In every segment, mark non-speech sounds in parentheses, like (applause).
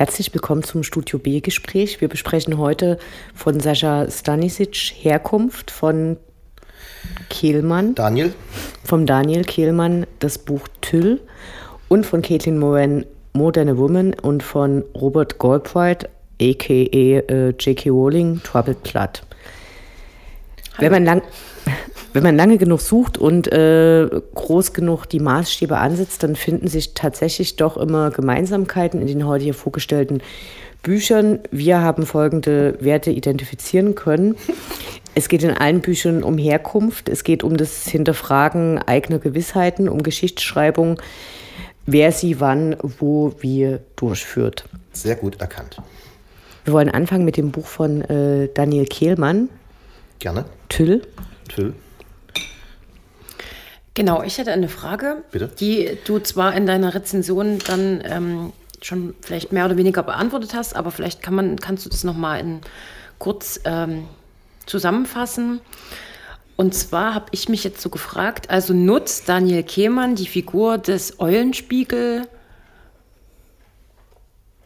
Herzlich willkommen zum Studio B-Gespräch. Wir besprechen heute von Sascha Stanisic Herkunft von Kehlmann. Daniel. Vom Daniel Kehlmann das Buch Tüll und von Caitlin Moran Moderne Woman und von Robert Galbraith, a.k.a. Äh, J.K. Rowling, Troubled Blood. Wenn man, lang, wenn man lange genug sucht und äh, groß genug die Maßstäbe ansetzt, dann finden sich tatsächlich doch immer Gemeinsamkeiten in den heute hier vorgestellten Büchern. Wir haben folgende Werte identifizieren können. Es geht in allen Büchern um Herkunft, es geht um das Hinterfragen eigener Gewissheiten, um Geschichtsschreibung, wer sie wann, wo, wie durchführt. Sehr gut erkannt. Wir wollen anfangen mit dem Buch von äh, Daniel Kehlmann. Gerne. Tüll. Tüll. Genau, ich hätte eine Frage, Bitte? die du zwar in deiner Rezension dann ähm, schon vielleicht mehr oder weniger beantwortet hast, aber vielleicht kann man, kannst du das nochmal kurz ähm, zusammenfassen. Und zwar habe ich mich jetzt so gefragt, also nutzt Daniel Kehmann die Figur des Eulenspiegel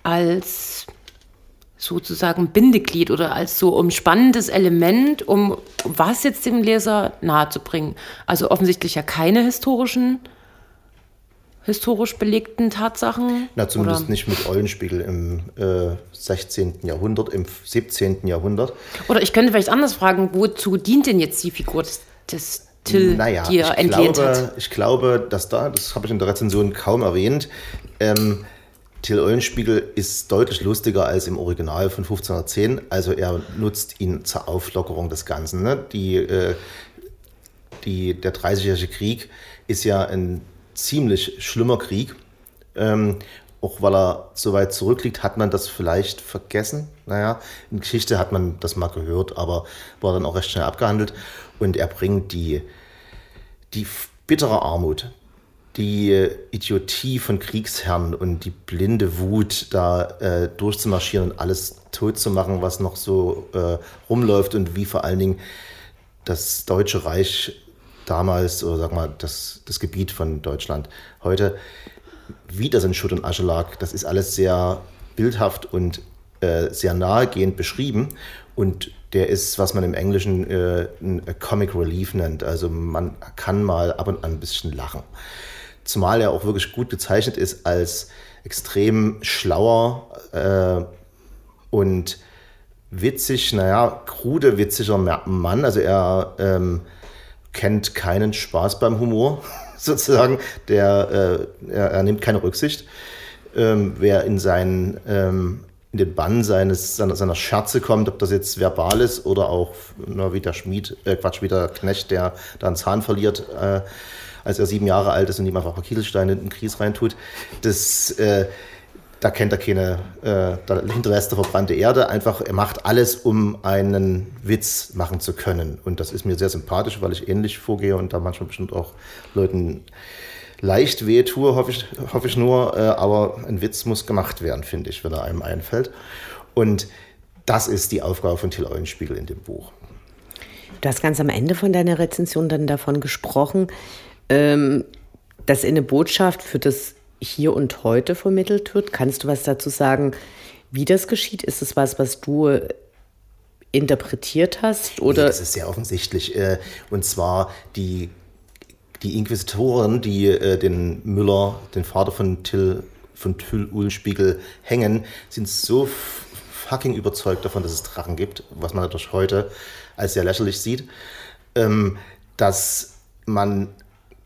als sozusagen Bindeglied oder als so umspannendes Element, um was jetzt dem Leser nahezubringen. Also offensichtlich ja keine historischen, historisch belegten Tatsachen. Na, zumindest oder? nicht mit Eulenspiegel im äh, 16. Jahrhundert, im 17. Jahrhundert. Oder ich könnte vielleicht anders fragen, wozu dient denn jetzt die Figur des, des Till, naja, die er ich entlehnt glaube, hat? Ich glaube, dass da, das habe ich in der Rezension kaum erwähnt, ähm, Till Eulenspiegel ist deutlich lustiger als im Original von 1510. Also er nutzt ihn zur Auflockerung des Ganzen. Ne? Die, äh, die, der Dreißigjährige Krieg ist ja ein ziemlich schlimmer Krieg. Ähm, auch weil er so weit zurückliegt, hat man das vielleicht vergessen. Naja, in Geschichte hat man das mal gehört, aber war dann auch recht schnell abgehandelt. Und er bringt die, die bittere Armut, die Idiotie von Kriegsherren und die blinde Wut, da äh, durchzumarschieren und alles tot zu machen, was noch so äh, rumläuft und wie vor allen Dingen das Deutsche Reich damals, oder sag mal, das, das Gebiet von Deutschland heute, wie das in Schutt und Asche lag, das ist alles sehr bildhaft und äh, sehr nahegehend beschrieben. Und der ist, was man im Englischen äh, Comic Relief nennt. Also man kann mal ab und an ein bisschen lachen. Zumal er auch wirklich gut bezeichnet ist als extrem schlauer äh, und witzig, naja, krude, witziger Mann. Also er ähm, kennt keinen Spaß beim Humor, (laughs) sozusagen. Der, äh, er, er, nimmt keine Rücksicht. Ähm, wer in seinen ähm, in den Bann seines, seiner, seiner Scherze kommt, ob das jetzt verbal ist oder auch na, wie der Schmied, äh, Quatsch, wie der Knecht, der da einen Zahn verliert, äh, als er sieben Jahre alt ist und ihm einfach ein paar Kieselsteine in den Kies reintut. Das, äh, da kennt er keine, äh, da hinterlässt er verbrannte Erde. Einfach, er macht alles, um einen Witz machen zu können. Und das ist mir sehr sympathisch, weil ich ähnlich vorgehe und da manchmal bestimmt auch Leuten leicht weh tue, hoffe ich, hoffe ich nur. Äh, aber ein Witz muss gemacht werden, finde ich, wenn er einem einfällt. Und das ist die Aufgabe von Till Eulenspiegel in dem Buch. Du hast ganz am Ende von deiner Rezension dann davon gesprochen, ähm, dass eine Botschaft für das Hier und Heute vermittelt wird. Kannst du was dazu sagen, wie das geschieht? Ist es was, was du interpretiert hast? Oder? Nee, das ist sehr offensichtlich. Äh, und zwar die, die Inquisitoren, die äh, den Müller, den Vater von Till, von Till Ulspiegel hängen, sind so fucking überzeugt davon, dass es Drachen gibt, was man natürlich heute als sehr lächerlich sieht, ähm, dass man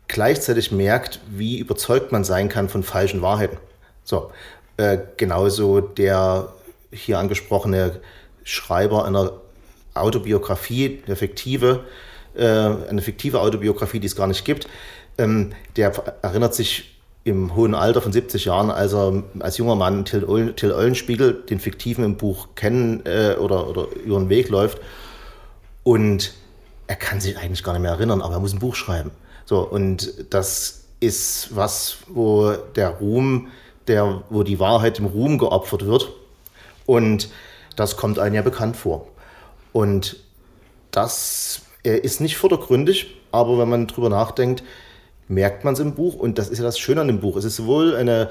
gleichzeitig merkt, wie überzeugt man sein kann von falschen Wahrheiten. So, äh, genauso der hier angesprochene Schreiber einer Autobiografie, eine fiktive, äh, eine fiktive Autobiografie, die es gar nicht gibt, ähm, der erinnert sich im hohen Alter von 70 Jahren, als er als junger Mann Till, Eulen, Till Eulenspiegel, den Fiktiven im Buch kennen äh, oder, oder über den Weg läuft. Und er kann sich eigentlich gar nicht mehr erinnern, aber er muss ein Buch schreiben. So, und das ist was, wo der Ruhm, der, wo die Wahrheit im Ruhm geopfert wird. Und das kommt einem ja bekannt vor. Und das ist nicht vordergründig, aber wenn man drüber nachdenkt, merkt man es im Buch. Und das ist ja das Schöne an dem Buch. Es ist sowohl eine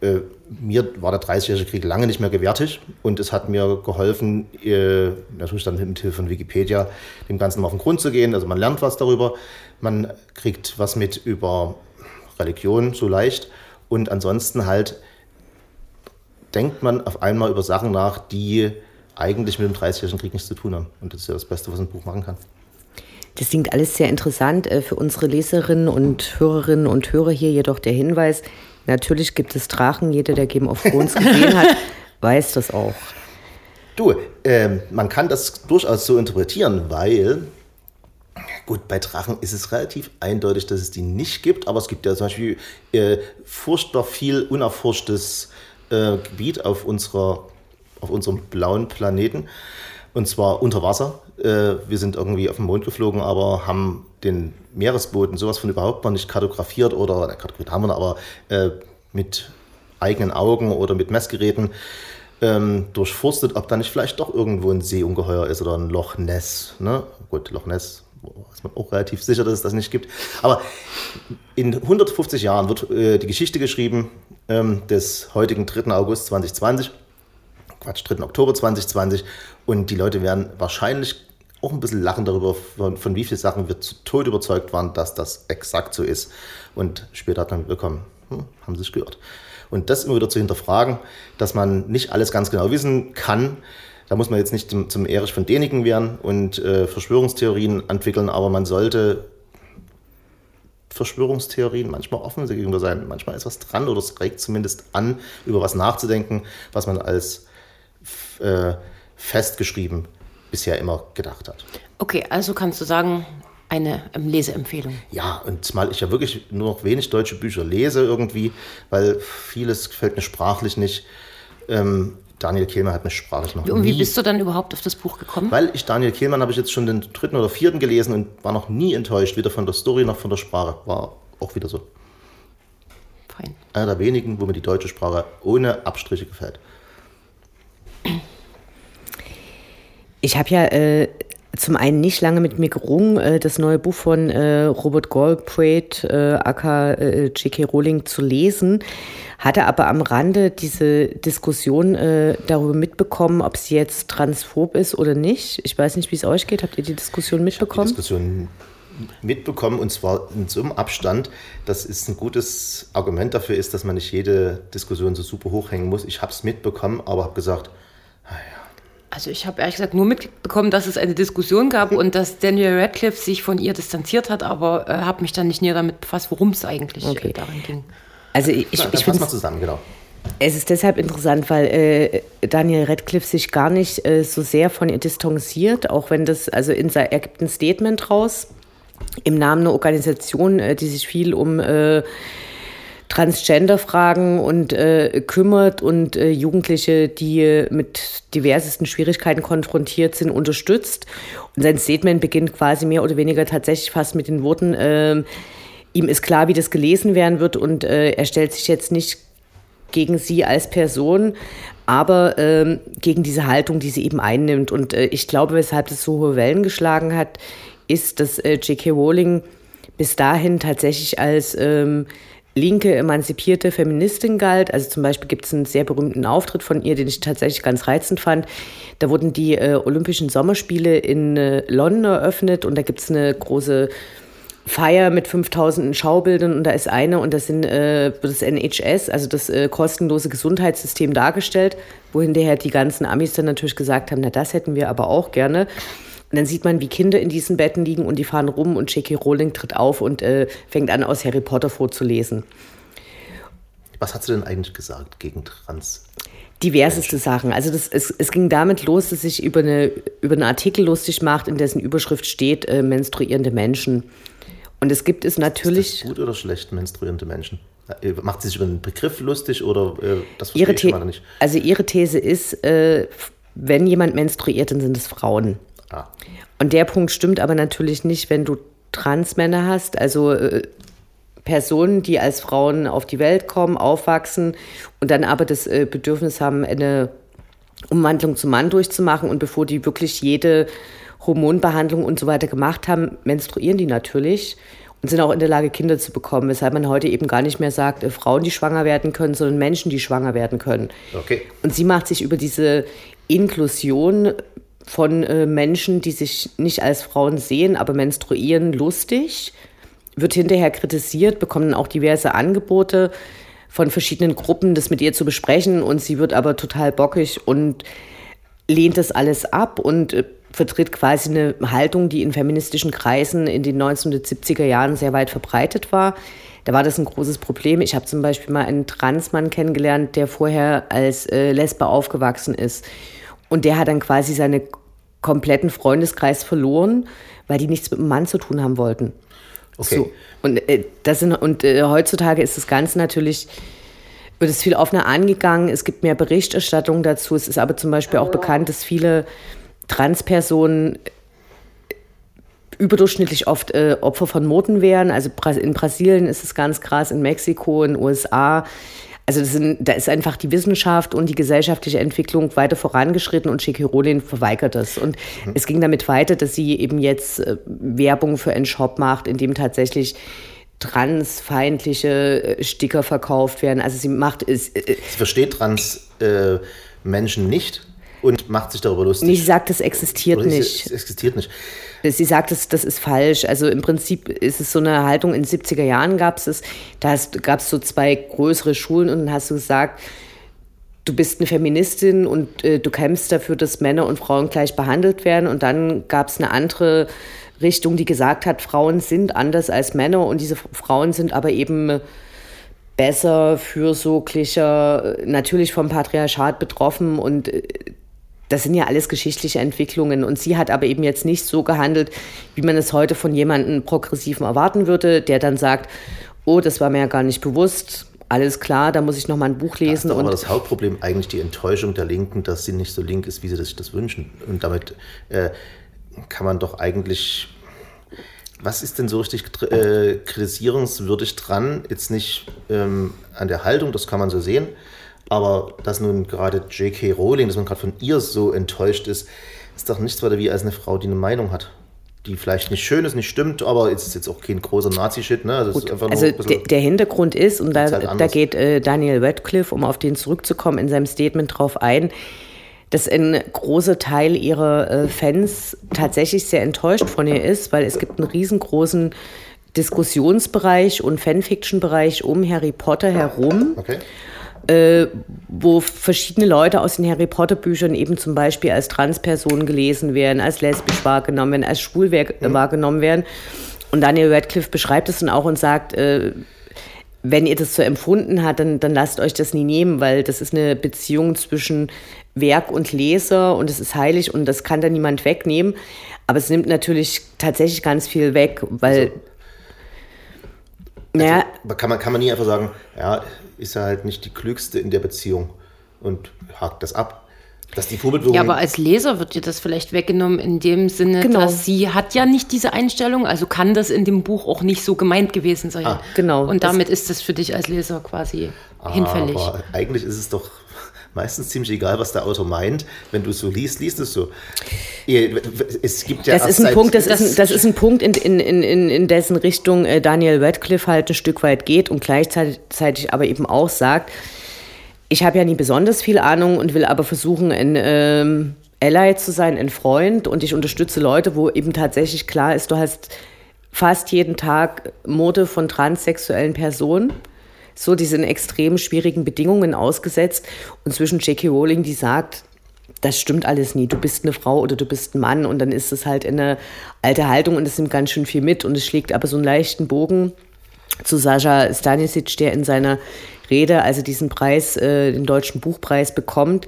äh, mir war der 30-jährige Krieg lange nicht mehr gewärtig und es hat mir geholfen, äh, natürlich dann mit Hilfe von Wikipedia, dem Ganzen mal auf den Grund zu gehen. Also man lernt was darüber, man kriegt was mit über Religion so leicht und ansonsten halt denkt man auf einmal über Sachen nach, die eigentlich mit dem 30-jährigen Krieg nichts zu tun haben. Und das ist ja das Beste, was ein Buch machen kann. Das klingt alles sehr interessant. Äh, für unsere Leserinnen und Hörerinnen und Hörer hier jedoch der Hinweis, natürlich gibt es Drachen. Jeder, der Game of Thrones gesehen hat, (laughs) weiß das auch. Du, äh, man kann das durchaus so interpretieren, weil, gut, bei Drachen ist es relativ eindeutig, dass es die nicht gibt, aber es gibt ja zum Beispiel äh, furchtbar viel unerforschtes äh, Gebiet auf, unserer, auf unserem blauen Planeten. Und zwar unter Wasser. Äh, wir sind irgendwie auf den Mond geflogen, aber haben den Meeresboden sowas von überhaupt mal nicht kartografiert oder, kartografiert haben wir, aber äh, mit eigenen Augen oder mit Messgeräten ähm, durchforstet, ob da nicht vielleicht doch irgendwo ein Seeungeheuer ist oder ein Loch Ness. Ne? Gut, Loch Ness ist man auch relativ sicher, dass es das nicht gibt. Aber in 150 Jahren wird äh, die Geschichte geschrieben ähm, des heutigen 3. August 2020. Quatsch, 3. Oktober 2020. Und die Leute werden wahrscheinlich auch ein bisschen lachen darüber, von, von wie vielen Sachen wir zu Tod überzeugt waren, dass das exakt so ist. Und später hat man bekommen, hm, haben sie sich gehört. Und das immer wieder zu hinterfragen, dass man nicht alles ganz genau wissen kann, da muss man jetzt nicht zum, zum Erich von Däniken werden und äh, Verschwörungstheorien entwickeln, aber man sollte Verschwörungstheorien manchmal offen gegenüber sein. Manchmal ist was dran oder es regt zumindest an, über was nachzudenken, was man als äh, festgeschrieben bisher immer gedacht hat. Okay, also kannst du sagen, eine ähm, Leseempfehlung. Ja, und zumal ich ja wirklich nur noch wenig deutsche Bücher lese irgendwie, weil vieles gefällt mir sprachlich nicht. Ähm, Daniel Kehlmann hat mich sprachlich noch Und wie nie, bist du dann überhaupt auf das Buch gekommen? Weil ich Daniel Kehlmann habe ich jetzt schon den dritten oder vierten gelesen und war noch nie enttäuscht, weder von der Story noch von der Sprache. War auch wieder so. Fein. Einer der wenigen, wo mir die deutsche Sprache ohne Abstriche gefällt. Ich habe ja äh, zum einen nicht lange mit mir gerungen, äh, das neue Buch von äh, Robert Galbraith, äh, aka äh, J.K. Rowling, zu lesen, hatte aber am Rande diese Diskussion äh, darüber mitbekommen, ob sie jetzt transphob ist oder nicht. Ich weiß nicht, wie es euch geht. Habt ihr die Diskussion mitbekommen? Ich die Diskussion mitbekommen und zwar in so einem Abstand, dass es ein gutes Argument dafür ist, dass man nicht jede Diskussion so super hochhängen muss. Ich habe es mitbekommen, aber habe gesagt, naja, also ich habe ehrlich gesagt nur mitbekommen, dass es eine Diskussion gab (laughs) und dass Daniel Radcliffe sich von ihr distanziert hat, aber äh, habe mich dann nicht näher damit befasst, worum es eigentlich okay. darin ging. Also ich, ich, ich finde zusammen, genau. Es ist deshalb interessant, weil äh, Daniel Radcliffe sich gar nicht äh, so sehr von ihr distanziert, auch wenn das, also in, er gibt ein Statement raus im Namen einer Organisation, äh, die sich viel um äh, Transgender-Fragen und äh, kümmert und äh, Jugendliche, die äh, mit diversesten Schwierigkeiten konfrontiert sind, unterstützt. Und sein Statement beginnt quasi mehr oder weniger tatsächlich fast mit den Worten, äh, ihm ist klar, wie das gelesen werden wird und äh, er stellt sich jetzt nicht gegen sie als Person, aber ähm, gegen diese Haltung, die sie eben einnimmt. Und äh, ich glaube, weshalb das so hohe Wellen geschlagen hat, ist, dass äh, J.K. Rowling bis dahin tatsächlich als ähm, linke, emanzipierte Feministin galt. Also zum Beispiel gibt es einen sehr berühmten Auftritt von ihr, den ich tatsächlich ganz reizend fand. Da wurden die äh, Olympischen Sommerspiele in äh, London eröffnet und da gibt es eine große Feier mit 5000 Schaubildern und da ist eine und das sind äh, das NHS, also das äh, kostenlose Gesundheitssystem dargestellt, wohin daher die ganzen Amis dann natürlich gesagt haben, na das hätten wir aber auch gerne. Und dann sieht man, wie Kinder in diesen Betten liegen und die fahren rum und J.K. Rowling tritt auf und äh, fängt an, aus Harry Potter vorzulesen. Was hat sie denn eigentlich gesagt gegen Trans? Diverseste Sachen. Also das, es, es ging damit los, dass sich über, eine, über einen Artikel lustig macht, in dessen Überschrift steht, äh, menstruierende Menschen. Und es gibt es natürlich. Ist das gut oder schlecht, menstruierende Menschen? Äh, macht sie sich über den Begriff lustig oder äh, das verstehe ihre ich mal nicht? Also ihre These ist, äh, wenn jemand menstruiert, dann sind es Frauen. Ah. Und der Punkt stimmt aber natürlich nicht, wenn du Transmänner hast, also äh, Personen, die als Frauen auf die Welt kommen, aufwachsen und dann aber das äh, Bedürfnis haben, eine Umwandlung zum Mann durchzumachen und bevor die wirklich jede Hormonbehandlung und so weiter gemacht haben, menstruieren die natürlich. und sind auch in der Lage, Kinder zu bekommen, weshalb man heute eben gar nicht mehr sagt, äh, Frauen, die schwanger werden können, sondern Menschen, die schwanger werden können. Okay. Und sie macht sich über diese Inklusion von äh, Menschen, die sich nicht als Frauen sehen, aber menstruieren, lustig, wird hinterher kritisiert, bekommen auch diverse Angebote von verschiedenen Gruppen, das mit ihr zu besprechen. Und sie wird aber total bockig und lehnt das alles ab und äh, vertritt quasi eine Haltung, die in feministischen Kreisen in den 1970er Jahren sehr weit verbreitet war. Da war das ein großes Problem. Ich habe zum Beispiel mal einen Transmann kennengelernt, der vorher als äh, Lesbe aufgewachsen ist. Und der hat dann quasi seinen kompletten Freundeskreis verloren, weil die nichts mit dem Mann zu tun haben wollten. Okay. So. Und, äh, das sind, und äh, heutzutage ist das Ganze natürlich, wird es viel offener angegangen. Es gibt mehr Berichterstattung dazu. Es ist aber zum Beispiel auch bekannt, dass viele Transpersonen überdurchschnittlich oft äh, Opfer von Moten wären. Also in Brasilien ist es ganz krass, in Mexiko, in den USA. Also sind, da ist einfach die Wissenschaft und die gesellschaftliche Entwicklung weiter vorangeschritten und. Rowling verweigert das. Und mhm. es ging damit weiter, dass sie eben jetzt äh, Werbung für einen Shop macht, in dem tatsächlich transfeindliche äh, Sticker verkauft werden. Also sie macht es. Äh, sie versteht trans äh, Menschen nicht und macht sich darüber lustig. Nee, sie sagt, das existiert nicht. Es existiert nicht. Sie sagt, das, das ist falsch. Also im Prinzip ist es so eine Haltung, in den 70er Jahren gab es es, da gab es so zwei größere Schulen und dann hast du gesagt, du bist eine Feministin und äh, du kämpfst dafür, dass Männer und Frauen gleich behandelt werden. Und dann gab es eine andere Richtung, die gesagt hat, Frauen sind anders als Männer und diese Frauen sind aber eben besser, fürsorglicher, natürlich vom Patriarchat betroffen und äh, das sind ja alles geschichtliche Entwicklungen. Und sie hat aber eben jetzt nicht so gehandelt, wie man es heute von jemandem Progressiven erwarten würde, der dann sagt, oh, das war mir ja gar nicht bewusst. Alles klar, da muss ich noch mal ein Buch lesen. Da ist aber das Hauptproblem eigentlich die Enttäuschung der Linken, dass sie nicht so link ist, wie sie sich das wünschen. Und damit äh, kann man doch eigentlich was ist denn so richtig äh, kritisierungswürdig dran? Jetzt nicht ähm, an der Haltung, das kann man so sehen, aber dass nun gerade J.K. Rowling, dass man gerade von ihr so enttäuscht ist, ist doch nichts weiter wie als eine Frau, die eine Meinung hat. Die vielleicht nicht schön ist, nicht stimmt, aber ist jetzt auch kein großer Nazi-Shit. Ne? Also, also der, der, Hintergrund ist, und da, halt da geht äh, Daniel Radcliffe, um auf den zurückzukommen, in seinem Statement drauf ein, dass ein großer Teil ihrer äh, Fans tatsächlich sehr enttäuscht von ihr ist, weil es gibt einen riesengroßen Diskussionsbereich und Fanfiction-Bereich um Harry Potter herum. Okay äh, wo verschiedene Leute aus den Harry Potter Büchern eben zum Beispiel als Transpersonen gelesen werden, als lesbisch wahrgenommen werden, als schwul mhm. wahrgenommen werden. Und Daniel Radcliffe beschreibt es dann auch und sagt, äh, wenn ihr das so empfunden habt, dann, dann lasst euch das nie nehmen, weil das ist eine Beziehung zwischen Werk und Leser und es ist heilig und das kann da niemand wegnehmen. Aber es nimmt natürlich tatsächlich ganz viel weg, weil. Also, naja, also kann, man, kann man nie einfach sagen, ja, ist er halt nicht die klügste in der Beziehung und hakt das ab. Dass die Vorbildwirkung ja, aber als Leser wird dir das vielleicht weggenommen in dem Sinne, genau. dass sie hat ja nicht diese Einstellung, also kann das in dem Buch auch nicht so gemeint gewesen sein. Ah, genau. Und damit ist das für dich als Leser quasi aber hinfällig. Aber eigentlich ist es doch meistens ziemlich egal, was der Autor meint. Wenn du so liest, liest es so. Es gibt ja das ist ein Punkt, das, ist ein, das ist ein Punkt, in, in, in, in dessen Richtung äh, Daniel Radcliffe halt ein Stück weit geht und gleichzeitig aber eben auch sagt, ich habe ja nie besonders viel Ahnung und will aber versuchen, ein ähm, Ally zu sein, ein Freund und ich unterstütze Leute, wo eben tatsächlich klar ist, du hast fast jeden Tag Mode von transsexuellen Personen so, die sind extrem schwierigen Bedingungen ausgesetzt. Und zwischen J.K. Rowling, die sagt, das stimmt alles nie. Du bist eine Frau oder du bist ein Mann und dann ist es halt eine alte Haltung und es nimmt ganz schön viel mit und es schlägt aber so einen leichten Bogen zu Sascha Stanisic, der in seiner Rede, also diesen Preis, äh, den deutschen Buchpreis bekommt,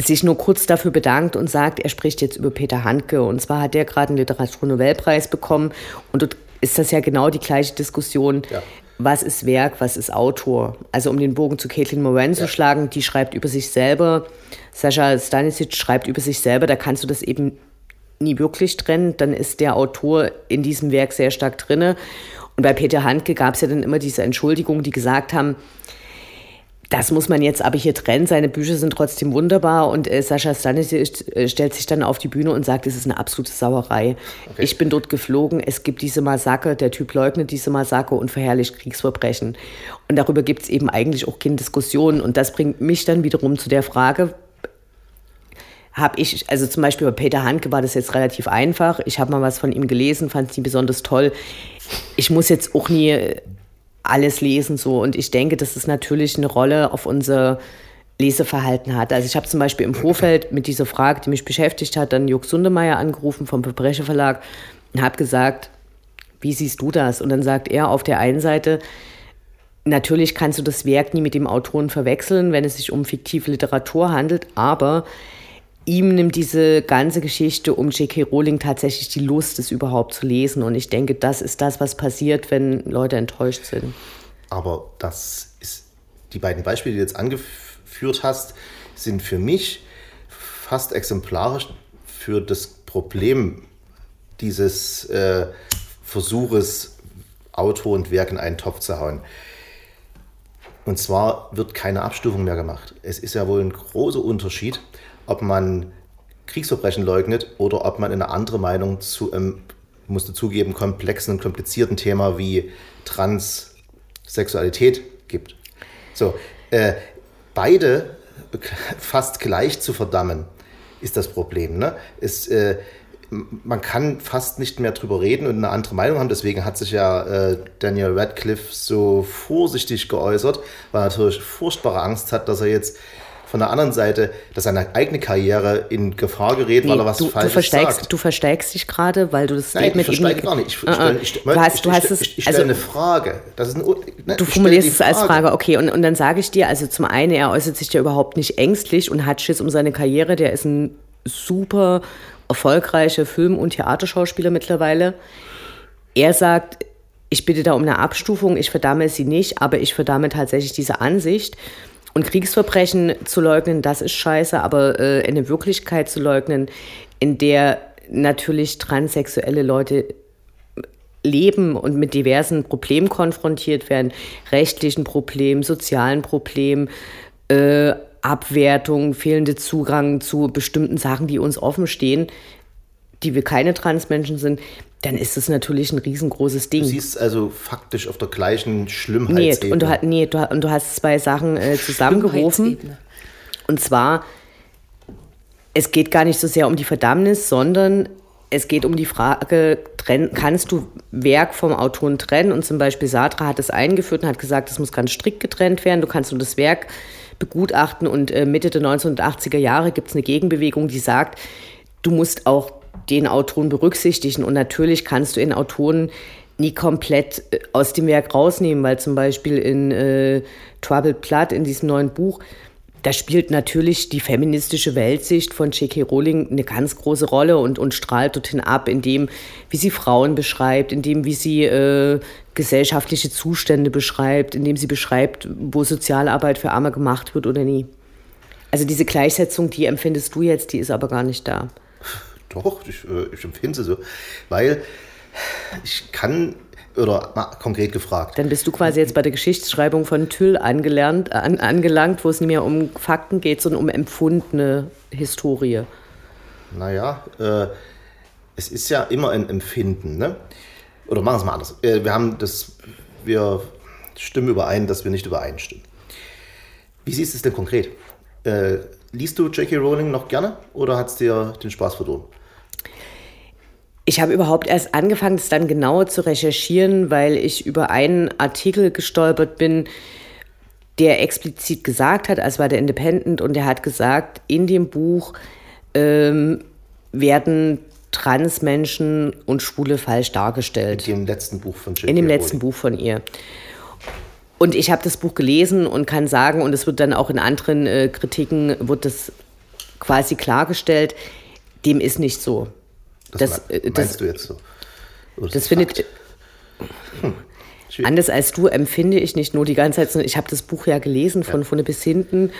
sich nur kurz dafür bedankt und sagt, er spricht jetzt über Peter Handke. Und zwar hat er gerade einen Literaturnobelpreis bekommen und dort ist das ja genau die gleiche Diskussion. Ja was ist Werk, was ist Autor. Also um den Bogen zu Caitlin Moran ja. zu schlagen, die schreibt über sich selber. Sascha Stanisic schreibt über sich selber, da kannst du das eben nie wirklich trennen. Dann ist der Autor in diesem Werk sehr stark drinne. Und bei Peter Handke gab es ja dann immer diese Entschuldigungen, die gesagt haben, das muss man jetzt aber hier trennen. Seine Bücher sind trotzdem wunderbar und äh, Sascha Stanisic äh, stellt sich dann auf die Bühne und sagt, es ist eine absolute Sauerei. Okay. Ich bin dort geflogen, es gibt diese Massaker, der Typ leugnet diese Massaker und verherrlicht Kriegsverbrechen. Und darüber gibt es eben eigentlich auch keine Diskussionen. Und das bringt mich dann wiederum zu der Frage, habe ich, also zum Beispiel bei Peter Handke war das jetzt relativ einfach. Ich habe mal was von ihm gelesen, fand es nie besonders toll. Ich muss jetzt auch nie alles lesen so. Und ich denke, dass es natürlich eine Rolle auf unser Leseverhalten hat. Also ich habe zum Beispiel im Vorfeld mit dieser Frage, die mich beschäftigt hat, dann Jörg Sundemeier angerufen vom Verbrecher Verlag und habe gesagt, wie siehst du das? Und dann sagt er auf der einen Seite, natürlich kannst du das Werk nie mit dem Autoren verwechseln, wenn es sich um fiktive Literatur handelt, aber ihm nimmt diese ganze Geschichte um J.K. Rowling tatsächlich die Lust, es überhaupt zu lesen. Und ich denke, das ist das, was passiert, wenn Leute enttäuscht sind. Aber das ist, die beiden Beispiele, die du jetzt angeführt hast, sind für mich fast exemplarisch für das Problem dieses äh, Versuches, Autor und Werk in einen Topf zu hauen. Und zwar wird keine Abstufung mehr gemacht. Es ist ja wohl ein großer Unterschied, ob man Kriegsverbrechen leugnet oder ob man eine andere Meinung zu einem, musste zugeben, komplexen und komplizierten Thema wie Transsexualität gibt. So, äh, beide (laughs) fast gleich zu verdammen, ist das Problem. Ne? Es, äh, man kann fast nicht mehr drüber reden und eine andere Meinung haben. Deswegen hat sich ja äh, Daniel Radcliffe so vorsichtig geäußert, weil er natürlich furchtbare Angst hat, dass er jetzt von der anderen Seite, dass seine eigene Karriere in Gefahr gerät, nee, weil er was du, Falsches du versteigst, sagt. Du versteigst dich gerade, weil du das Nein, Statement... Nein, ich versteige gar nicht. Ich, uh -uh. ich, ich, du hast, du hast es, ich, stelle also, eine Frage. Das ist ein, ne, du formulierst es als Frage, okay. Und, und dann sage ich dir, also zum einen, er äußert sich ja überhaupt nicht ängstlich und hat Schiss um seine Karriere. Der ist ein super erfolgreicher Film- und Theaterschauspieler mittlerweile. Er sagt, ich bitte da um eine Abstufung, ich verdamme sie nicht, aber ich verdamme tatsächlich diese Ansicht. Und Kriegsverbrechen zu leugnen, das ist scheiße, aber äh, eine Wirklichkeit zu leugnen, in der natürlich transsexuelle Leute leben und mit diversen Problemen konfrontiert werden, rechtlichen Problemen, sozialen Problemen, äh, Abwertung, fehlende Zugang zu bestimmten Sachen, die uns offen stehen, die wir keine Transmenschen sind, dann ist das natürlich ein riesengroßes Ding. Du siehst also faktisch auf der gleichen Schlimmheitsebene. Nee, und du, nee, du, und du hast zwei Sachen äh, zusammengerufen. Und zwar, es geht gar nicht so sehr um die Verdammnis, sondern es geht um die Frage, trenn, kannst du Werk vom Autoren trennen? Und zum Beispiel Sartre hat es eingeführt und hat gesagt, es muss ganz strikt getrennt werden. Du kannst nur das Werk begutachten. Und äh, Mitte der 1980er Jahre gibt es eine Gegenbewegung, die sagt, du musst auch den Autoren berücksichtigen. Und natürlich kannst du in Autoren nie komplett äh, aus dem Werk rausnehmen, weil zum Beispiel in äh, Troubled Blood, in diesem neuen Buch, da spielt natürlich die feministische Weltsicht von J.K. Rowling eine ganz große Rolle und, und strahlt dorthin ab, in dem, wie sie Frauen beschreibt, in dem, wie sie äh, gesellschaftliche Zustände beschreibt, in dem sie beschreibt, wo Sozialarbeit für Arme gemacht wird oder nie. Also diese Gleichsetzung, die empfindest du jetzt, die ist aber gar nicht da. Doch, ich, äh, ich empfinde sie so. Weil ich kann, oder mal konkret gefragt. Dann bist du quasi jetzt bei der Geschichtsschreibung von Tüll angelernt, an, angelangt, wo es nicht mehr um Fakten geht, sondern um empfundene Historie. Naja, äh, es ist ja immer ein Empfinden, ne? Oder machen wir es mal anders. Äh, wir haben das, wir stimmen überein, dass wir nicht übereinstimmen. Wie siehst du es denn konkret? Äh, liest du J.K. Rowling noch gerne oder hat es dir den Spaß verdorben? Ich habe überhaupt erst angefangen, das dann genauer zu recherchieren, weil ich über einen Artikel gestolpert bin, der explizit gesagt hat, als war der Independent, und der hat gesagt, in dem Buch ähm, werden Transmenschen und Schwule falsch dargestellt. In dem letzten Buch von J.K. In dem letzten Buch von ihr. Und ich habe das Buch gelesen und kann sagen, und es wird dann auch in anderen äh, Kritiken, wird das quasi klargestellt, dem ist nicht so. Das, das meinst das, du jetzt so? Oder das findet. Hm. Anders als du empfinde ich nicht nur die ganze Zeit, sondern ich habe das Buch ja gelesen von ja. vorne bis hinten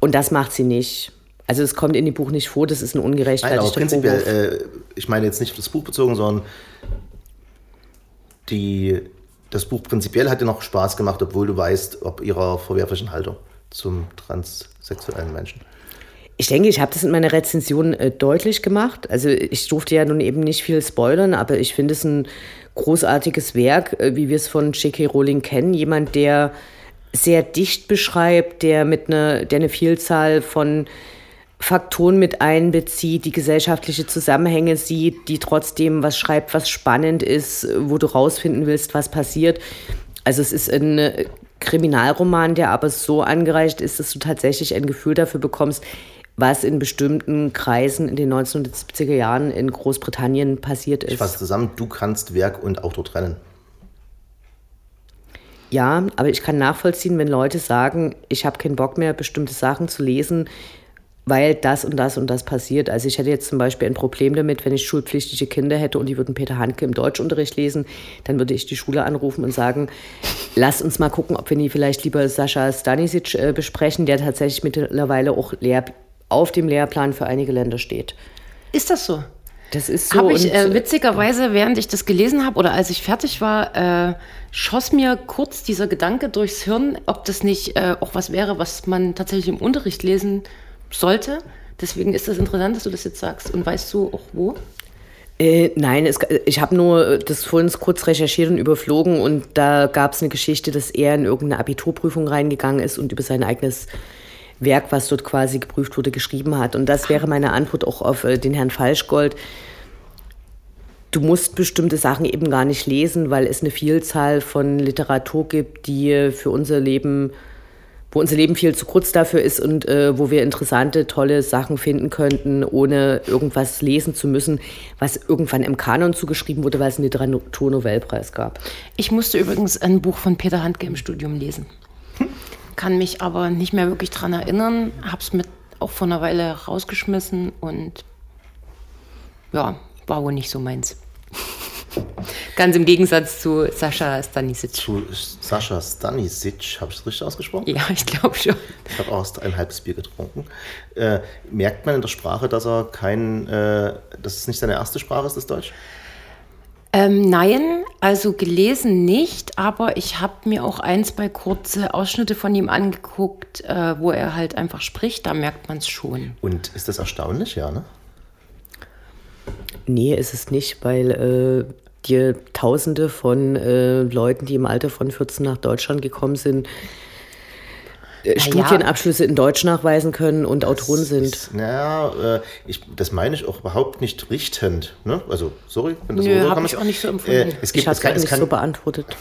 und das macht sie nicht. Also es kommt in dem Buch nicht vor, das ist ein ungerechtfertigter Nein, aber prinzipiell, äh, ich meine jetzt nicht auf das Buch bezogen, sondern die, das Buch prinzipiell hat dir noch Spaß gemacht, obwohl du weißt, ob ihrer verwerflichen Haltung zum transsexuellen Menschen? Ich denke, ich habe das in meiner Rezension äh, deutlich gemacht. Also ich durfte ja nun eben nicht viel spoilern, aber ich finde es ein großartiges Werk, äh, wie wir es von J.K. Rowling kennen. Jemand, der sehr dicht beschreibt, der mit einer, der eine Vielzahl von Faktoren mit einbezieht, die gesellschaftliche Zusammenhänge sieht, die trotzdem was schreibt, was spannend ist, wo du rausfinden willst, was passiert. Also es ist ein Kriminalroman, der aber so angereicht ist, dass du tatsächlich ein Gefühl dafür bekommst, was in bestimmten Kreisen in den 1970er Jahren in Großbritannien passiert ist. Ich fasse zusammen, du kannst Werk und Autor trennen. Ja, aber ich kann nachvollziehen, wenn Leute sagen, ich habe keinen Bock mehr, bestimmte Sachen zu lesen, weil das und das und das passiert. Also ich hätte jetzt zum Beispiel ein Problem damit, wenn ich schulpflichtige Kinder hätte und die würden Peter Handke im Deutschunterricht lesen, dann würde ich die Schule anrufen und sagen, lass uns mal gucken, ob wir nie vielleicht lieber Sascha Stanisic äh, besprechen, der tatsächlich mittlerweile auch Lehr auf dem Lehrplan für einige Länder steht. Ist das so? Das ist so. Habe ich äh, witzigerweise, während ich das gelesen habe oder als ich fertig war, äh, schoss mir kurz dieser Gedanke durchs Hirn, ob das nicht äh, auch was wäre, was man tatsächlich im Unterricht lesen sollte. Deswegen ist das interessant, dass du das jetzt sagst. Und weißt du auch wo? Äh, nein, es, ich habe nur das vorhin kurz recherchiert und überflogen und da gab es eine Geschichte, dass er in irgendeine Abiturprüfung reingegangen ist und über sein eigenes Werk, was dort quasi geprüft wurde, geschrieben hat. Und das wäre meine Antwort auch auf äh, den Herrn Falschgold. Du musst bestimmte Sachen eben gar nicht lesen, weil es eine Vielzahl von Literatur gibt, die für unser Leben, wo unser Leben viel zu kurz dafür ist und äh, wo wir interessante, tolle Sachen finden könnten, ohne irgendwas lesen zu müssen, was irgendwann im Kanon zugeschrieben wurde, weil es einen Literaturnobelpreis gab. Ich musste übrigens ein Buch von Peter Handke im Studium lesen kann mich aber nicht mehr wirklich daran erinnern. Habe es mit auch vor einer Weile rausgeschmissen und ja, war wohl nicht so meins. Ganz im Gegensatz zu Sascha Stanisic. Zu Sascha Stanisic, habe ich es richtig ausgesprochen? Ja, ich glaube schon. Ich habe auch ein halbes Bier getrunken. Äh, merkt man in der Sprache, dass er kein, äh, dass es nicht seine erste Sprache ist, das Deutsch? Ähm, nein, also gelesen nicht, aber ich habe mir auch ein, zwei kurze Ausschnitte von ihm angeguckt, äh, wo er halt einfach spricht, da merkt man es schon. Und ist das erstaunlich, ja, ne? Nee, ist es nicht, weil äh, dir Tausende von äh, Leuten, die im Alter von 14 nach Deutschland gekommen sind, äh, Studienabschlüsse in Deutsch nachweisen können und Autoren sind. Ist, naja, äh, ich, das meine ich auch überhaupt nicht richtend. Ne? Also, sorry, wenn das Nö, so habe ich auch nicht so empfunden. Äh, es gibt, ich habe es kann, nicht kann, so beantwortet. (laughs)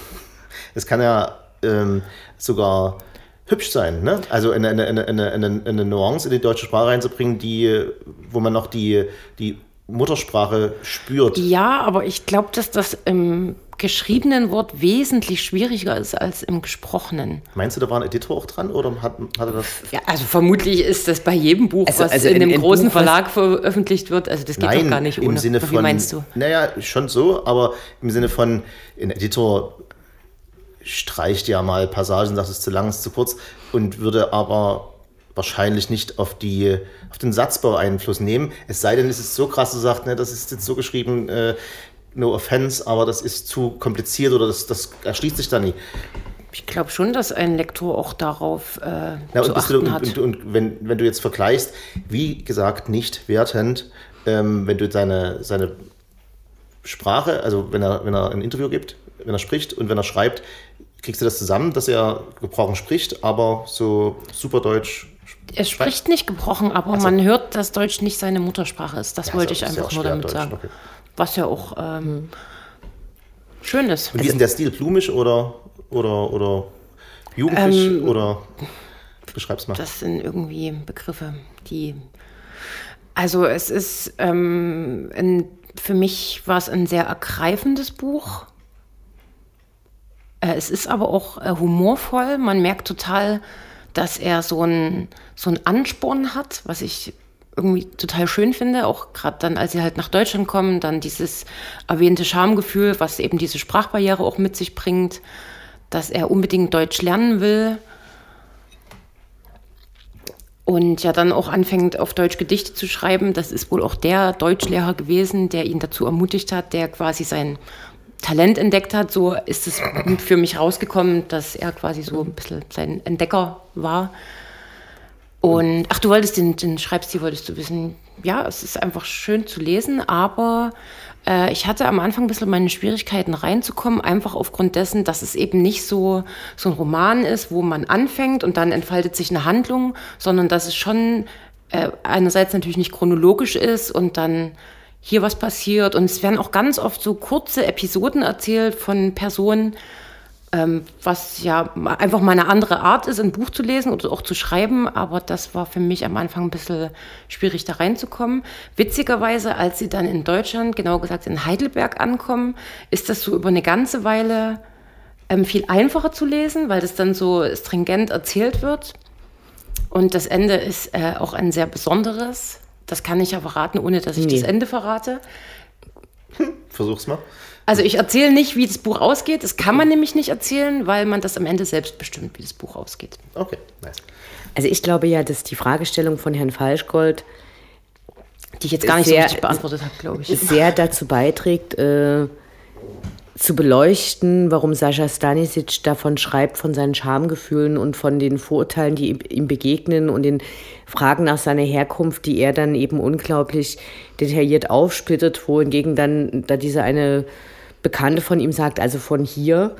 Es kann ja ähm, sogar hübsch sein, ne? Also eine, eine, eine, eine, eine Nuance in die deutsche Sprache reinzubringen, die, wo man noch die, die Muttersprache spürt. Ja, aber ich glaube, dass das im geschriebenen Wort wesentlich schwieriger ist als im gesprochenen. Meinst du, da war ein Editor auch dran oder hat, hat er das? Ja, also vermutlich ist das bei jedem Buch, also, was also in, in einem großen Buch, Verlag veröffentlicht wird, also das geht Nein, doch gar nicht ohne. Im Sinne von, Wie meinst du? Naja, schon so, aber im Sinne von, ein Editor streicht ja mal Passagen, sagt es zu lang, es ist zu kurz und würde aber wahrscheinlich nicht auf, die, auf den Satzbau Einfluss nehmen. Es sei denn, es ist so krass, du sagst, ne, das ist jetzt so geschrieben, äh, no offense, aber das ist zu kompliziert oder das, das erschließt sich da nie. Ich glaube schon, dass ein Lektor auch darauf äh, ja, zu achten du, hat. Und, und, wenn, wenn du jetzt vergleichst, wie gesagt, nicht wertend, ähm, wenn du seine, seine Sprache, also wenn er, wenn er ein Interview gibt, wenn er spricht und wenn er schreibt, kriegst du das zusammen, dass er gebrochen spricht, aber so super Deutsch er spricht nicht gebrochen, aber also, man hört, dass Deutsch nicht seine Muttersprache ist. Das ja, wollte ich einfach nur damit Deutsch, sagen. Okay. Was ja auch ähm, schön ist. Und wie ist denn der Stil? Blumisch oder, oder, oder jugendlich? Ähm, oder beschreib's mal. Das sind irgendwie Begriffe, die. Also, es ist. Ähm, ein, für mich war es ein sehr ergreifendes Buch. Äh, es ist aber auch äh, humorvoll. Man merkt total, dass er so einen so Ansporn hat, was ich irgendwie total schön finde, auch gerade dann, als sie halt nach Deutschland kommen, dann dieses erwähnte Schamgefühl, was eben diese Sprachbarriere auch mit sich bringt, dass er unbedingt Deutsch lernen will und ja dann auch anfängt, auf Deutsch Gedichte zu schreiben. Das ist wohl auch der Deutschlehrer gewesen, der ihn dazu ermutigt hat, der quasi sein Talent entdeckt hat. So ist es für mich rausgekommen, dass er quasi so ein bisschen sein Entdecker war. Und ach, du wolltest den, den Schreibstil wolltest du wissen. Ja, es ist einfach schön zu lesen, aber äh, ich hatte am Anfang ein bisschen meine Schwierigkeiten reinzukommen, einfach aufgrund dessen, dass es eben nicht so, so ein Roman ist, wo man anfängt und dann entfaltet sich eine Handlung, sondern dass es schon äh, einerseits natürlich nicht chronologisch ist und dann hier was passiert. Und es werden auch ganz oft so kurze Episoden erzählt von Personen, ähm, was ja einfach mal eine andere Art ist, ein Buch zu lesen oder auch zu schreiben. Aber das war für mich am Anfang ein bisschen schwierig, da reinzukommen. Witzigerweise, als sie dann in Deutschland, genau gesagt in Heidelberg ankommen, ist das so über eine ganze Weile ähm, viel einfacher zu lesen, weil das dann so stringent erzählt wird. Und das Ende ist äh, auch ein sehr besonderes. Das kann ich ja verraten, ohne dass ich nee. das Ende verrate. Versuch's mal. Also ich erzähle nicht, wie das Buch ausgeht. Das kann man nämlich nicht erzählen, weil man das am Ende selbst bestimmt, wie das Buch ausgeht. Okay, nice. Also ich glaube ja, dass die Fragestellung von Herrn Falschgold, die ich jetzt gar nicht sehr, so richtig beantwortet habe, glaube ich, sehr dazu beiträgt, äh, zu beleuchten, warum Sascha Stanisic davon schreibt, von seinen Schamgefühlen und von den Vorurteilen, die ihm begegnen und den Fragen nach seiner Herkunft, die er dann eben unglaublich detailliert aufsplittet, wohingegen dann da diese eine Bekannte von ihm sagt, also von hier,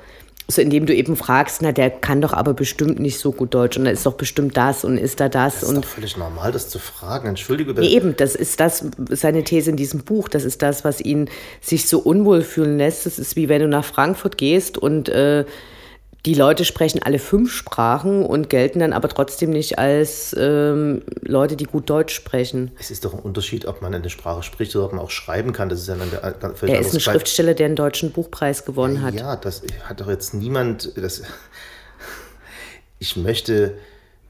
so indem du eben fragst, na, der kann doch aber bestimmt nicht so gut Deutsch und da ist doch bestimmt das und ist da das. Das ist und doch völlig normal, das zu fragen. Entschuldige bitte. Nee, eben, das ist das, seine These in diesem Buch, das ist das, was ihn sich so unwohl fühlen lässt. Das ist wie wenn du nach Frankfurt gehst und äh, die Leute sprechen alle fünf Sprachen und gelten dann aber trotzdem nicht als ähm, Leute, die gut Deutsch sprechen. Es ist doch ein Unterschied, ob man eine Sprache spricht oder ob man auch schreiben kann. Das ist ja eine, eine Er ist ein Schriftsteller, der einen deutschen Buchpreis gewonnen hat. Ja, das hat doch jetzt niemand. Das, (laughs) ich möchte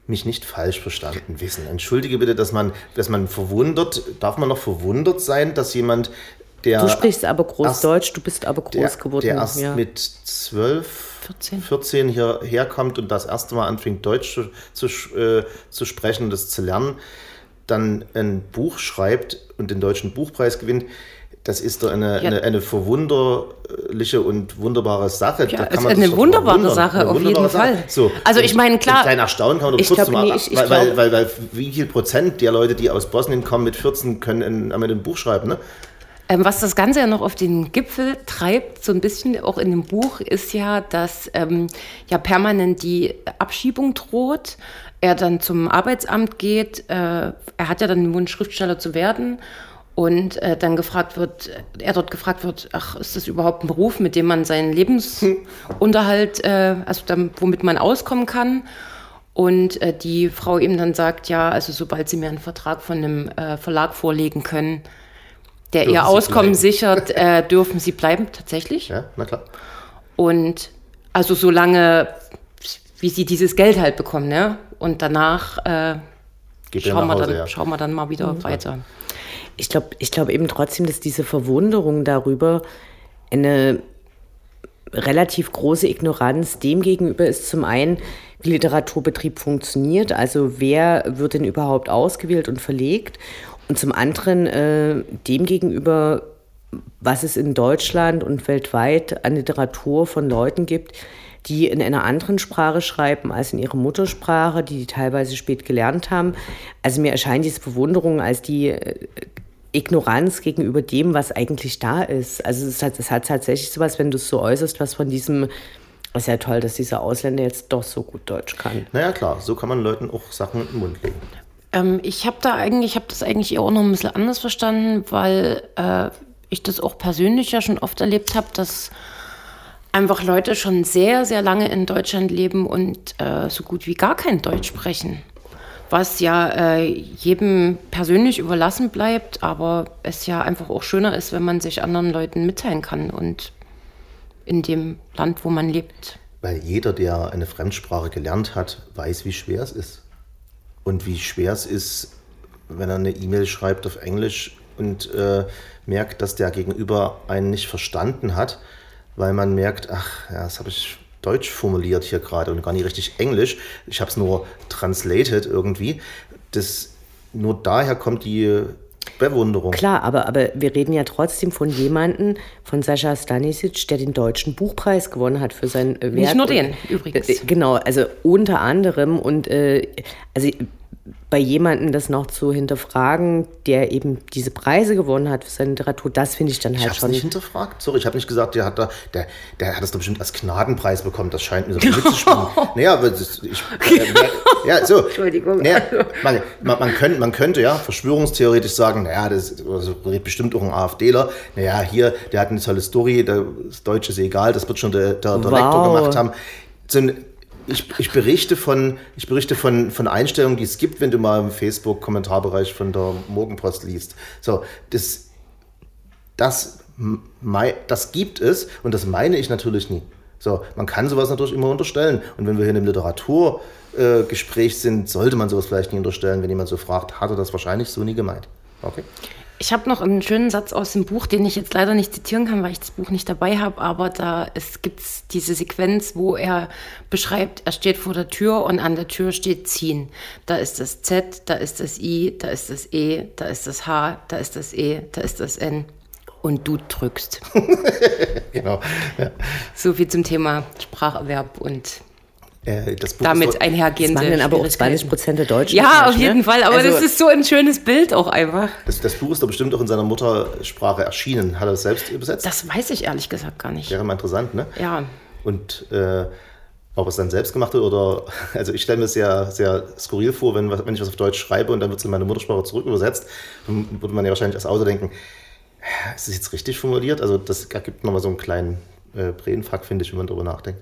mich nicht falsch verstanden wissen. Entschuldige bitte, dass man, dass man verwundert, darf man noch verwundert sein, dass jemand, der. Du sprichst aber Großdeutsch, du bist aber groß der, geworden. Der erst ja. mit zwölf 14. 14 hierher kommt und das erste Mal anfängt, Deutsch zu, zu, äh, zu sprechen und das zu lernen, dann ein Buch schreibt und den Deutschen Buchpreis gewinnt, das ist doch eine, ja. eine, eine, verwunderliche und wunderbare Sache. Ja, da eine wunderbare Sache, eine auf wunderbare jeden Sache. Fall. So, also ich meine, klar. Dein Erstaunen kann man doch kurz mal, nee, ich, ich weil, weil, weil, weil, wie viel Prozent der Leute, die aus Bosnien kommen mit 14, können in, mit einem Buch schreiben, ne? Ähm, was das Ganze ja noch auf den Gipfel treibt, so ein bisschen auch in dem Buch, ist ja, dass ähm, ja permanent die Abschiebung droht. Er dann zum Arbeitsamt geht. Äh, er hat ja dann den Wunsch, Schriftsteller zu werden. Und äh, dann gefragt wird, er dort gefragt wird, ach, ist das überhaupt ein Beruf, mit dem man seinen Lebensunterhalt, äh, also dann, womit man auskommen kann? Und äh, die Frau ihm dann sagt, ja, also sobald sie mir einen Vertrag von einem äh, Verlag vorlegen können, der ihr Auskommen sichert, äh, dürfen sie bleiben, tatsächlich. Ja, na klar. Und also solange, wie sie dieses Geld halt bekommen, ne? Und danach äh, schauen, wir dann, ja. schauen wir dann mal wieder mhm. weiter. Ich glaube ich glaub eben trotzdem, dass diese Verwunderung darüber eine relativ große Ignoranz dem gegenüber ist zum einen, wie Literaturbetrieb funktioniert, also wer wird denn überhaupt ausgewählt und verlegt und zum anderen äh, demgegenüber, was es in Deutschland und weltweit an Literatur von Leuten gibt, die in einer anderen Sprache schreiben als in ihrer Muttersprache, die die teilweise spät gelernt haben. Also mir erscheint diese Bewunderung als die äh, Ignoranz gegenüber dem, was eigentlich da ist. Also es hat, es hat tatsächlich sowas, wenn du es so äußerst, was von diesem, es ist ja toll, dass dieser Ausländer jetzt doch so gut Deutsch kann. Naja klar, so kann man Leuten auch Sachen in den Mund legen. Ähm, ich habe da eigentlich, ich habe das eigentlich auch noch ein bisschen anders verstanden, weil äh, ich das auch persönlich ja schon oft erlebt habe, dass einfach Leute schon sehr, sehr lange in Deutschland leben und äh, so gut wie gar kein Deutsch sprechen. Was ja äh, jedem persönlich überlassen bleibt, aber es ja einfach auch schöner ist, wenn man sich anderen Leuten mitteilen kann und in dem Land, wo man lebt. Weil jeder, der eine Fremdsprache gelernt hat, weiß, wie schwer es ist und wie schwer es ist, wenn er eine E-Mail schreibt auf Englisch und äh, merkt, dass der Gegenüber einen nicht verstanden hat, weil man merkt, ach, ja, das habe ich Deutsch formuliert hier gerade und gar nicht richtig Englisch. Ich habe es nur translated irgendwie. Das, nur daher kommt die Bewunderung. Klar, aber, aber wir reden ja trotzdem von jemandem, von Sascha Stanisic, der den Deutschen Buchpreis gewonnen hat für sein Werk. Nicht nur den, übrigens. Äh, genau, also unter anderem und äh, also bei jemandem das noch zu hinterfragen, der eben diese Preise gewonnen hat für seine Literatur, das finde ich dann Ich halt habe schon. nicht hinterfragt. Sorry, ich habe nicht gesagt, der hat da, der, der hat das doch bestimmt als Gnadenpreis bekommen. Das scheint mir so (laughs) mitzuspielen. naja, aber das, ich, äh, ja, so. Entschuldigung. Naja, man, man, man, könnte, man könnte ja verschwörungstheoretisch sagen, naja, das also redet bestimmt auch ein AfDler. Naja, hier, der hat eine tolle Story, das Deutsche ist egal, das wird schon der, der, der Wow. Lektor gemacht haben. So ein, ich, ich berichte, von, ich berichte von, von Einstellungen, die es gibt, wenn du mal im Facebook-Kommentarbereich von der Morgenpost liest. So, das, das, das gibt es und das meine ich natürlich nie. So, man kann sowas natürlich immer unterstellen. Und wenn wir hier in einem Literaturgespräch äh, sind, sollte man sowas vielleicht nie unterstellen. Wenn jemand so fragt, hat er das wahrscheinlich so nie gemeint. Okay? Ich habe noch einen schönen Satz aus dem Buch, den ich jetzt leider nicht zitieren kann, weil ich das Buch nicht dabei habe, aber da es gibt diese Sequenz, wo er beschreibt, er steht vor der Tür und an der Tür steht ziehen. Da ist das Z, da ist das I, da ist das E, da ist das H, da ist das E, da ist das N und du drückst. (laughs) Genau. Ja. So viel zum Thema Spracherwerb und Äh, das Buch damit ist, Das einhergehende machen dann aber auch Schwierigkeiten. 20 Prozent der Deutschen. Ja, auf jeden ne? Fall, aber Also- das ist so ein schönes Bild auch einfach. das, das Buch ist doch bestimmt auch in seiner Muttersprache erschienen. Hat er es selbst übersetzt? Das weiß ich ehrlich gesagt gar nicht. Wäre mal interessant, ne? Ja. Und äh, ob er es dann selbst gemacht hat oder, (laughs) also ich stelle mir es sehr, sehr skurril vor, wenn, wenn ich was auf Deutsch schreibe und dann wird es in meine Muttersprache zurück übersetzt, dann würde man ja wahrscheinlich als Autor denken, ist das jetzt richtig formuliert? Also das ergibt nochmal so einen kleinen äh, Brainfuck, finde ich, wenn man darüber nachdenkt.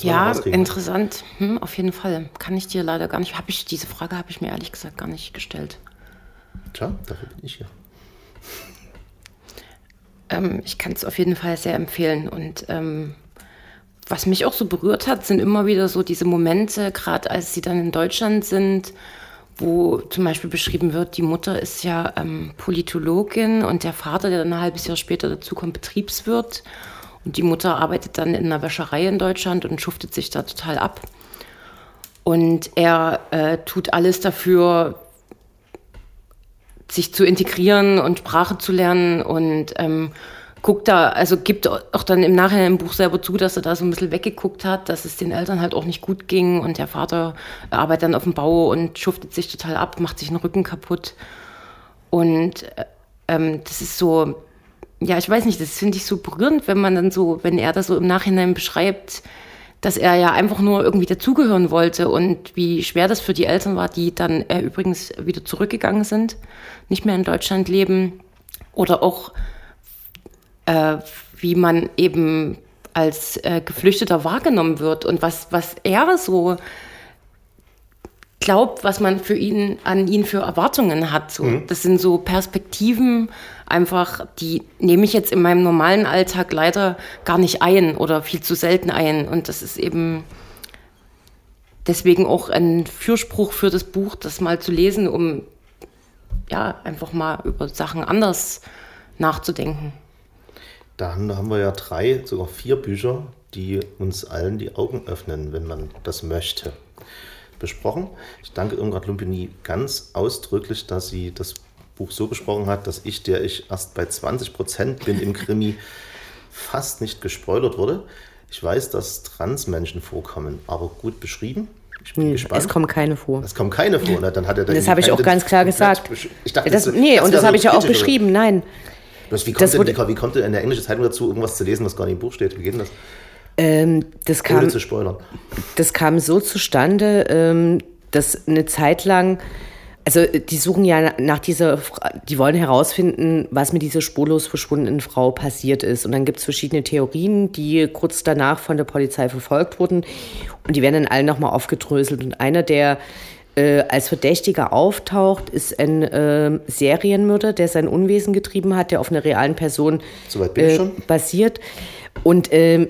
Ja, interessant. Hm, auf jeden Fall. Kann ich dir leider gar nicht. Hab ich, diese Frage habe ich mir ehrlich gesagt gar nicht gestellt. Tja, dafür bin ich hier. Ähm, ich kann es auf jeden Fall sehr empfehlen. Und ähm, was mich auch so berührt hat, sind immer wieder so diese Momente, gerade als sie dann in Deutschland sind, wo zum Beispiel beschrieben wird, die Mutter ist ja ähm, Politologin und der Vater, der dann ein halbes Jahr später dazu kommt, Betriebswirt. Und die Mutter arbeitet dann in einer Wäscherei in Deutschland und schuftet sich da total ab. Und er äh, tut alles dafür, sich zu integrieren und Sprache zu lernen und ähm, guckt da, also gibt auch dann im Nachhinein im Buch selber zu, dass er da so ein bisschen weggeguckt hat, dass es den Eltern halt auch nicht gut ging und der Vater arbeitet dann auf dem Bau und schuftet sich total ab, macht sich den Rücken kaputt. Und äh, ähm, das ist so, ja, ich weiß nicht, das finde ich so berührend, wenn man dann so, wenn er das so im Nachhinein beschreibt, dass er ja einfach nur irgendwie dazugehören wollte und wie schwer das für die Eltern war, die dann äh, übrigens wieder zurückgegangen sind, nicht mehr in Deutschland leben oder auch äh, wie man eben als äh, Geflüchteter wahrgenommen wird und was, was er so glaubt, was man für ihn, an ihn für Erwartungen hat. So. Das sind so Perspektiven, einfach, die nehme ich jetzt in meinem normalen Alltag leider gar nicht ein oder viel zu selten ein. Und das ist eben deswegen auch ein Fürspruch für das Buch, das mal zu lesen, um ja einfach mal über Sachen anders nachzudenken. Dann haben wir ja drei, sogar vier Bücher, die uns allen die Augen öffnen, wenn man das möchte. Besprochen. Ich danke Irmgard Lumpini ganz ausdrücklich, dass sie das Buch so besprochen hat, dass ich, der ich erst bei 20 Prozent bin im Krimi, (laughs) fast nicht gespoilert wurde. Ich weiß, dass Transmenschen vorkommen, aber gut beschrieben. Ich bin gespannt. Es kommen keine vor. es kommen keine vor. Ne? Dann hat er dann Das habe ich auch ganz klar gesagt. Ich dachte, das, das- nee, das und das so habe ich ja auch beschrieben. Nein. Bloß wie, Das kommt denn, wurde- wie, wie kommt denn in der englischen Zeitung dazu, irgendwas zu lesen, was gar nicht im Buch steht? Wie geht denn das? Ähm, das, Ohne kam, zu spoilern. das kam so zustande, ähm, dass eine Zeit lang, also die suchen ja nach dieser, die wollen herausfinden, was mit dieser spurlos verschwundenen Frau passiert ist. Und dann gibt es verschiedene Theorien, die kurz danach von der Polizei verfolgt wurden. Und die werden dann alle nochmal aufgedröselt. Und einer, der äh, als Verdächtiger auftaucht, ist ein äh, Serienmörder, der sein Unwesen getrieben hat, der auf einer realen Person ich äh, basiert. Und ähm,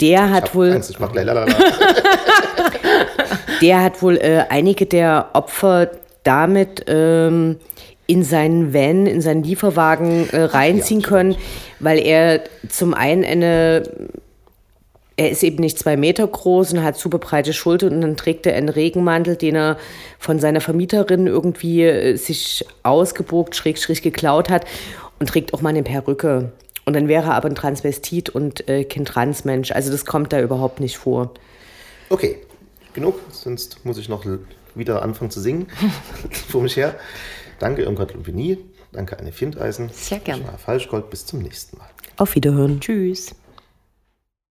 der hat wohl. Angst, ich mach gleich. (laughs) Der hat wohl äh, einige der Opfer damit ähm, in seinen Van, in seinen Lieferwagen äh, reinziehen ja, können, weil er zum einen eine, er ist eben nicht zwei Meter groß und hat super breite Schultern und dann trägt er einen Regenmantel, den er von seiner Vermieterin irgendwie äh, sich ausgebogt, schräg, schräg geklaut hat und trägt auch mal eine Perücke. Und dann wäre er aber ein Transvestit und äh, kein Transmensch. Also das kommt da überhaupt nicht vor. Okay, genug, sonst muss ich noch wieder anfangen zu singen (laughs) vor mich her. Danke, Irmgard Lumpini. Danke, Anne Findeisen. Sehr gerne. Falschgold. Bis zum nächsten Mal. Auf Wiederhören. Tschüss.